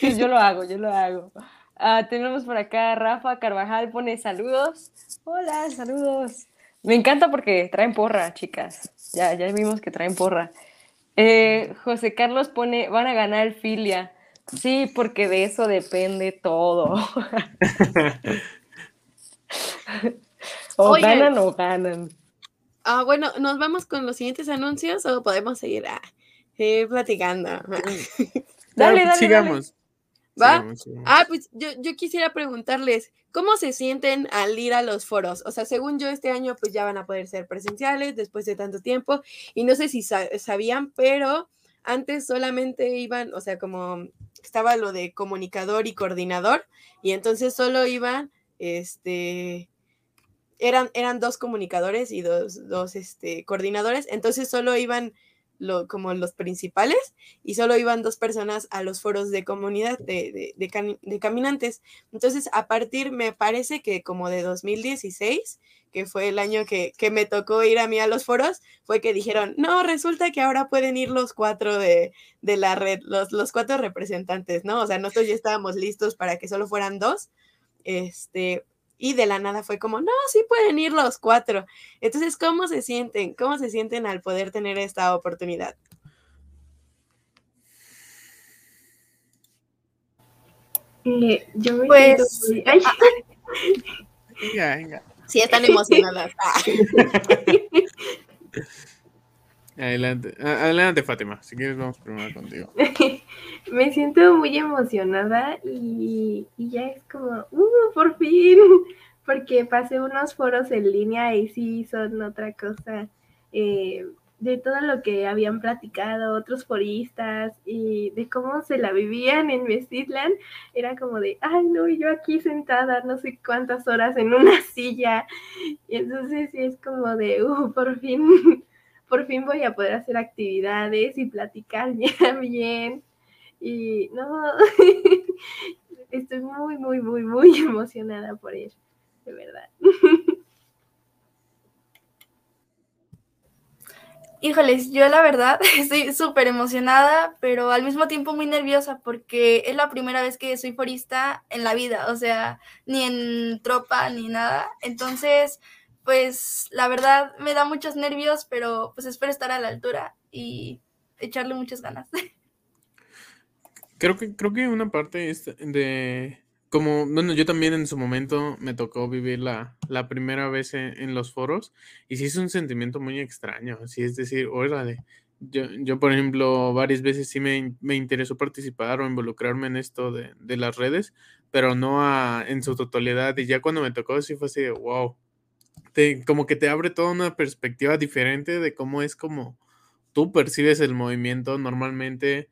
Speaker 8: Sí, yo lo hago, yo lo hago. Ah, tenemos por acá Rafa Carvajal, pone saludos. Hola, saludos. Me encanta porque traen porra, chicas. Ya, ya vimos que traen porra. Eh, José Carlos pone, van a ganar filia. Sí, porque de eso depende todo. o ganan o ganan.
Speaker 2: Ah, bueno, ¿nos vamos con los siguientes anuncios o podemos seguir ah, eh, platicando?
Speaker 8: dale, dale,
Speaker 3: sigamos.
Speaker 2: ¿Va? Ah, pues yo, yo quisiera preguntarles, ¿cómo se sienten al ir a los foros? O sea, según yo, este año pues ya van a poder ser presenciales después de tanto tiempo. Y no sé si sabían, pero antes solamente iban, o sea, como estaba lo de comunicador y coordinador, y entonces solo iban, este, eran, eran dos comunicadores y dos, dos este, coordinadores, entonces solo iban como los principales y solo iban dos personas a los foros de comunidad de, de, caminantes. Entonces, a partir, me parece que como de 2016, que fue el año que, me tocó ir a mí a los foros, fue que dijeron, no, resulta que ahora pueden ir los cuatro de, la red, los, los cuatro representantes, ¿no? O sea, nosotros ya estábamos listos para que solo fueran dos. Este, y de la nada fue como, no, sí pueden ir los cuatro. Entonces, ¿cómo se sienten? ¿Cómo se sienten al poder tener esta oportunidad?
Speaker 6: Eh, yo me
Speaker 8: pues,
Speaker 3: venga, venga.
Speaker 2: Sí, están emocionadas.
Speaker 3: Adelante, adelante Fátima, si quieres vamos primero contigo.
Speaker 6: Me siento muy emocionada y, ya es como, uh, por fin, porque pasé unos foros en línea y sí son otra cosa. Eh, de todo lo que habían platicado otros foristas y de cómo se la vivían en Mestitlan, era como de, ay, no, yo aquí sentada no sé cuántas horas en una silla. Y entonces sí es como de, uh, por fin por fin voy a poder hacer actividades y platicar bien. Y no, estoy muy, muy, muy, muy emocionada por eso, de verdad.
Speaker 4: Híjoles, yo la verdad estoy súper emocionada, pero al mismo tiempo muy nerviosa porque es la primera vez que soy forista en la vida, o sea, ni en tropa ni nada. Entonces, pues la verdad me da muchos nervios, pero pues espero estar a la altura y echarle muchas ganas.
Speaker 3: Creo que, creo que una parte de como, bueno, yo también en su momento me tocó vivir la, la primera vez en, los foros y sí es un sentimiento muy extraño, así es decir, órale, yo, yo por ejemplo varias veces sí me, me interesó participar o involucrarme en esto de, de las redes, pero no a, en su totalidad y ya cuando me tocó sí fue así de wow, como que te abre toda una perspectiva diferente de cómo es como tú percibes el movimiento normalmente,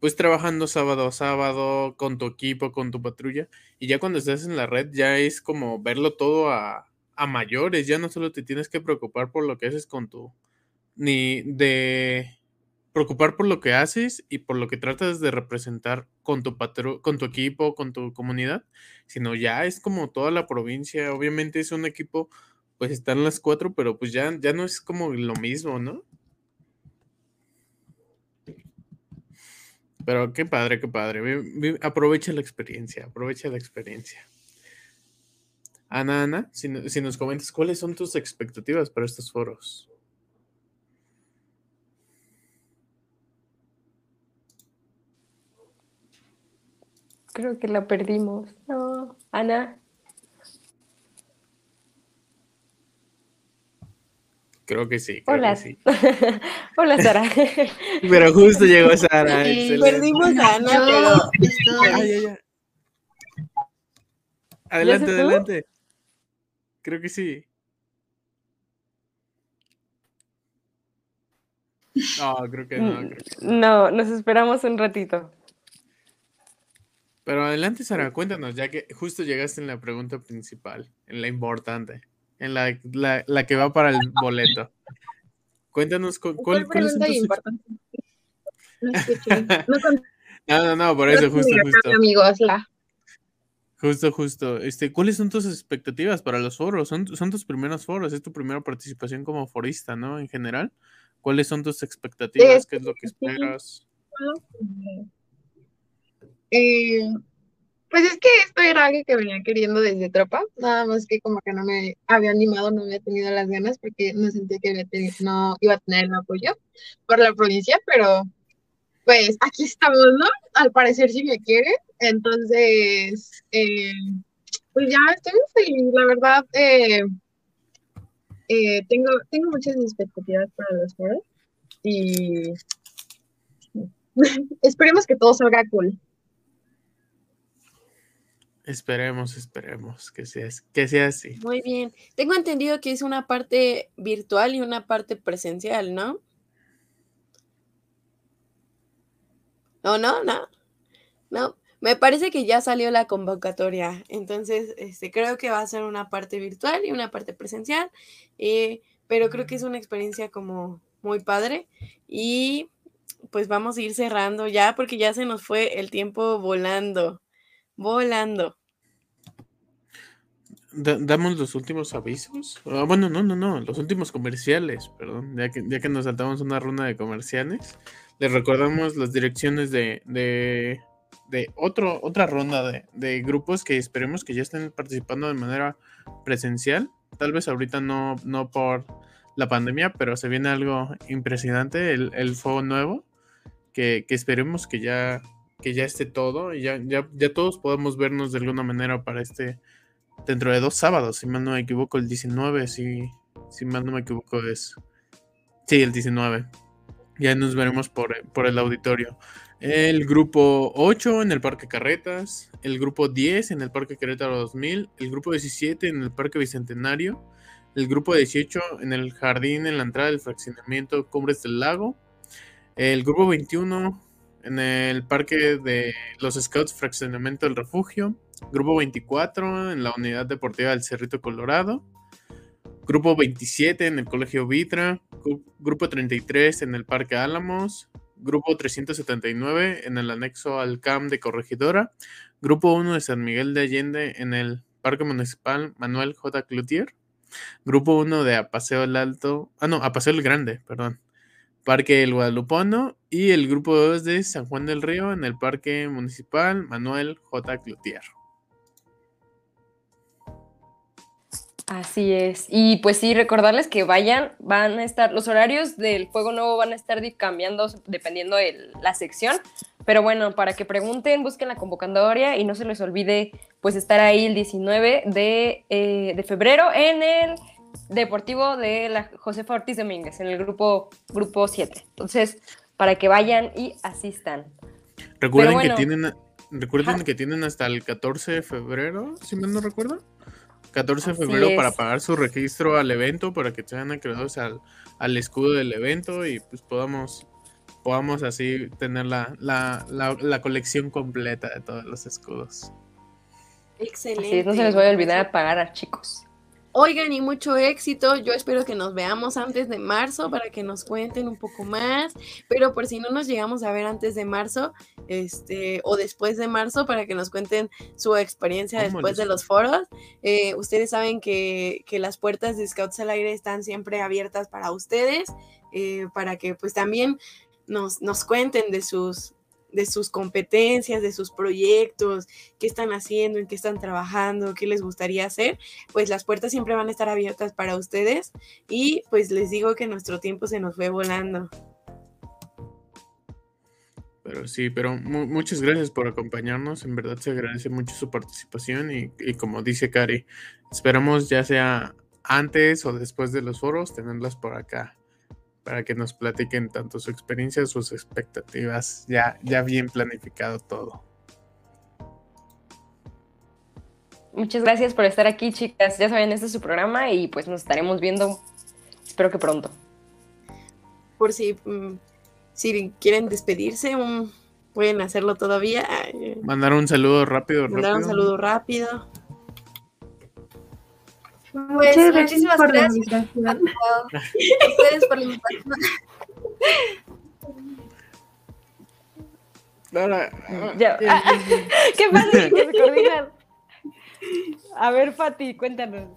Speaker 3: pues trabajando sábado a sábado con tu equipo, con tu patrulla, y ya cuando estás en la red ya es como verlo todo a, a mayores, ya no solo te tienes que preocupar por lo que haces con tu, ni de preocupar por lo que haces y por lo que tratas de representar con tu patru con tu equipo, con tu comunidad, sino ya es como toda la provincia, obviamente es un equipo pues están las cuatro, pero pues ya, ya no es como lo mismo, ¿no? Pero qué padre, qué padre. Aprovecha la experiencia, aprovecha la experiencia. Ana, Ana, si nos comentas, ¿cuáles son tus expectativas para estos foros?
Speaker 8: Creo que la perdimos. No, Ana.
Speaker 3: Creo que sí.
Speaker 8: Hola.
Speaker 3: sí.
Speaker 8: Hola, Sara.
Speaker 3: pero justo llegó Sara.
Speaker 2: perdimos a Ana, pero.
Speaker 3: Adelante, adelante. Creo que sí. No, creo que no. Creo que
Speaker 8: no. no, nos esperamos un ratito.
Speaker 3: Pero adelante, Sara, cuéntanos, ya que justo llegaste en la pregunta principal, en la importante en la, la, que va para el boleto. Cuéntanos cu- cuál, cuáles son tus No, no, no, por eso, justo, justo.
Speaker 7: Amigos, la.
Speaker 3: Justo, justo. Este, ¿cuáles son tus expectativas para los foros? Son, son tus primeros foros, es tu primera participación como forista, ¿no? En general. ¿Cuáles son tus expectativas? ¿Qué es lo que esperas?
Speaker 7: Eh, pues es que esto era algo que venía queriendo desde tropa, nada más que como que no me había animado, no había tenido las ganas porque no sentía que no iba a tener el apoyo por la provincia, pero pues aquí estamos, ¿no? Al parecer sí me quiere, entonces eh, pues ya estoy muy feliz, la verdad, eh, eh, tengo, tengo muchas expectativas para los foros y esperemos que todo salga cool.
Speaker 3: Esperemos, esperemos que sea, que sea así.
Speaker 2: Muy bien. Tengo entendido que es una parte virtual y una parte presencial, ¿no? No, no, no. No. Me parece que ya salió la convocatoria. Entonces, este, creo que va a ser una parte virtual y una parte presencial. eh, pero creo que es una experiencia como muy padre. Y pues vamos a ir cerrando ya porque ya se nos fue el tiempo volando. Volando.
Speaker 3: Da- damos los últimos avisos. Ah, bueno, no, no, no, los últimos comerciales, perdón, ya que, ya que nos saltamos una ronda de comerciales. Les recordamos las direcciones de, de, de otro, otra ronda de, de grupos que esperemos que ya estén participando de manera presencial. Tal vez ahorita no, no por la pandemia, pero se viene algo impresionante, el, el fuego nuevo, que, que esperemos que ya, que ya esté todo y ya, ya, ya todos podamos vernos de alguna manera para este dentro de dos sábados, si mal no me equivoco, el 19, si, si mal no me equivoco es... Sí, el 19. Ya nos veremos por, por el auditorio. El grupo 8 en el Parque Carretas, el grupo 10 en el Parque Querétaro 2000, el grupo 17 en el Parque Bicentenario, el grupo 18 en el jardín en la entrada del fraccionamiento Cumbres del Lago, el grupo 21 en el Parque de los Scouts Fraccionamiento del Refugio, grupo 24 en la Unidad Deportiva del Cerrito Colorado, grupo 27 en el Colegio Vitra, gru- grupo 33 en el Parque Álamos, grupo 379 en el anexo al CAM de Corregidora, grupo 1 de San Miguel de Allende en el Parque Municipal Manuel J. Cloutier, grupo 1 de Apaseo el Alto, ah no, Apaseo el Grande, perdón, Parque El Guadalupano y el grupo 2 de San Juan del Río en el Parque Municipal Manuel J. Cloutier.
Speaker 8: Así es. Y pues sí, recordarles que vayan, van a estar, los horarios del Fuego Nuevo van a estar cambiando dependiendo de la sección. Pero bueno, para que pregunten, busquen la convocatoria y no se les olvide pues estar ahí el 19 de, eh, de febrero en el Deportivo de la Josefa Ortiz Domínguez, en el grupo, grupo 7. Entonces, para que vayan y asistan.
Speaker 3: Recuerden
Speaker 8: bueno.
Speaker 3: que tienen recuerden que tienen hasta el 14 de febrero, si mal no recuerdo. 14 de febrero para pagar su registro al evento, para que sean acreedores al, al escudo del evento y pues podamos, podamos así tener la, la, la, la colección completa de todos los escudos.
Speaker 2: Excelente.
Speaker 8: Así es, no se les vaya a olvidar pagar, chicos.
Speaker 2: Oigan, y mucho éxito. Yo espero que nos veamos antes de marzo para que nos cuenten un poco más. Pero por si no nos llegamos a ver antes de marzo, este, o después de marzo, para que nos cuenten su experiencia
Speaker 3: ¿Cómo
Speaker 2: después de los foros. Eh, ustedes saben que, que las puertas de Scouts al Aire están siempre abiertas para ustedes, eh, para que pues también nos, nos cuenten de sus de sus competencias, de sus proyectos, qué están haciendo, en qué están trabajando, qué les gustaría hacer pues las puertas siempre van a estar abiertas para ustedes y pues les digo que nuestro tiempo se nos fue volando.
Speaker 3: Pero sí, pero mu- muchas gracias por acompañarnos. En verdad se agradece mucho su participación y, y como dice Cari, esperamos ya sea antes o después de los foros tenerlas por acá para que nos platiquen tanto su experiencia, sus expectativas, ya, ya bien planificado todo.
Speaker 8: Muchas gracias por estar aquí, chicas. Ya saben, este es su programa y pues nos estaremos viendo, espero que pronto.
Speaker 2: Por si, mm, si quieren despedirse, pueden hacerlo todavía.
Speaker 3: Mandar un saludo rápido,
Speaker 2: Mandar un saludo rápido.
Speaker 4: Pues
Speaker 6: Muchas gracias
Speaker 4: muchísimas
Speaker 6: por la
Speaker 4: gracias.
Speaker 6: invitación.
Speaker 4: ustedes por la invitación.
Speaker 3: Ahora,
Speaker 8: Ah, ¿Qué pasa, chicos? Se coordinan. A ver, Fati, cuéntanos.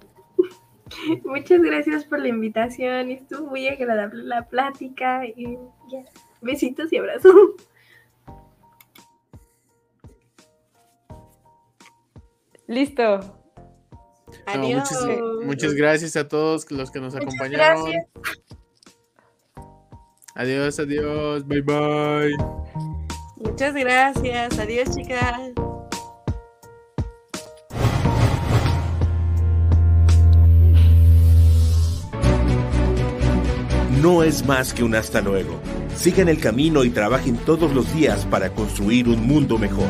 Speaker 6: Muchas gracias por la invitación. Estuvo muy agradable la plática. Y ya. Besitos y abrazos.
Speaker 8: Listo.
Speaker 3: No, muchas, muchas gracias a todos los que nos
Speaker 4: Muchas
Speaker 3: acompañaron.
Speaker 4: gracias.
Speaker 3: Adiós, adiós, bye bye.
Speaker 2: Muchas gracias. Adiós, chicas.
Speaker 1: No es más que un hasta luego. Sigan el camino y trabajen todos los días para construir un mundo mejor.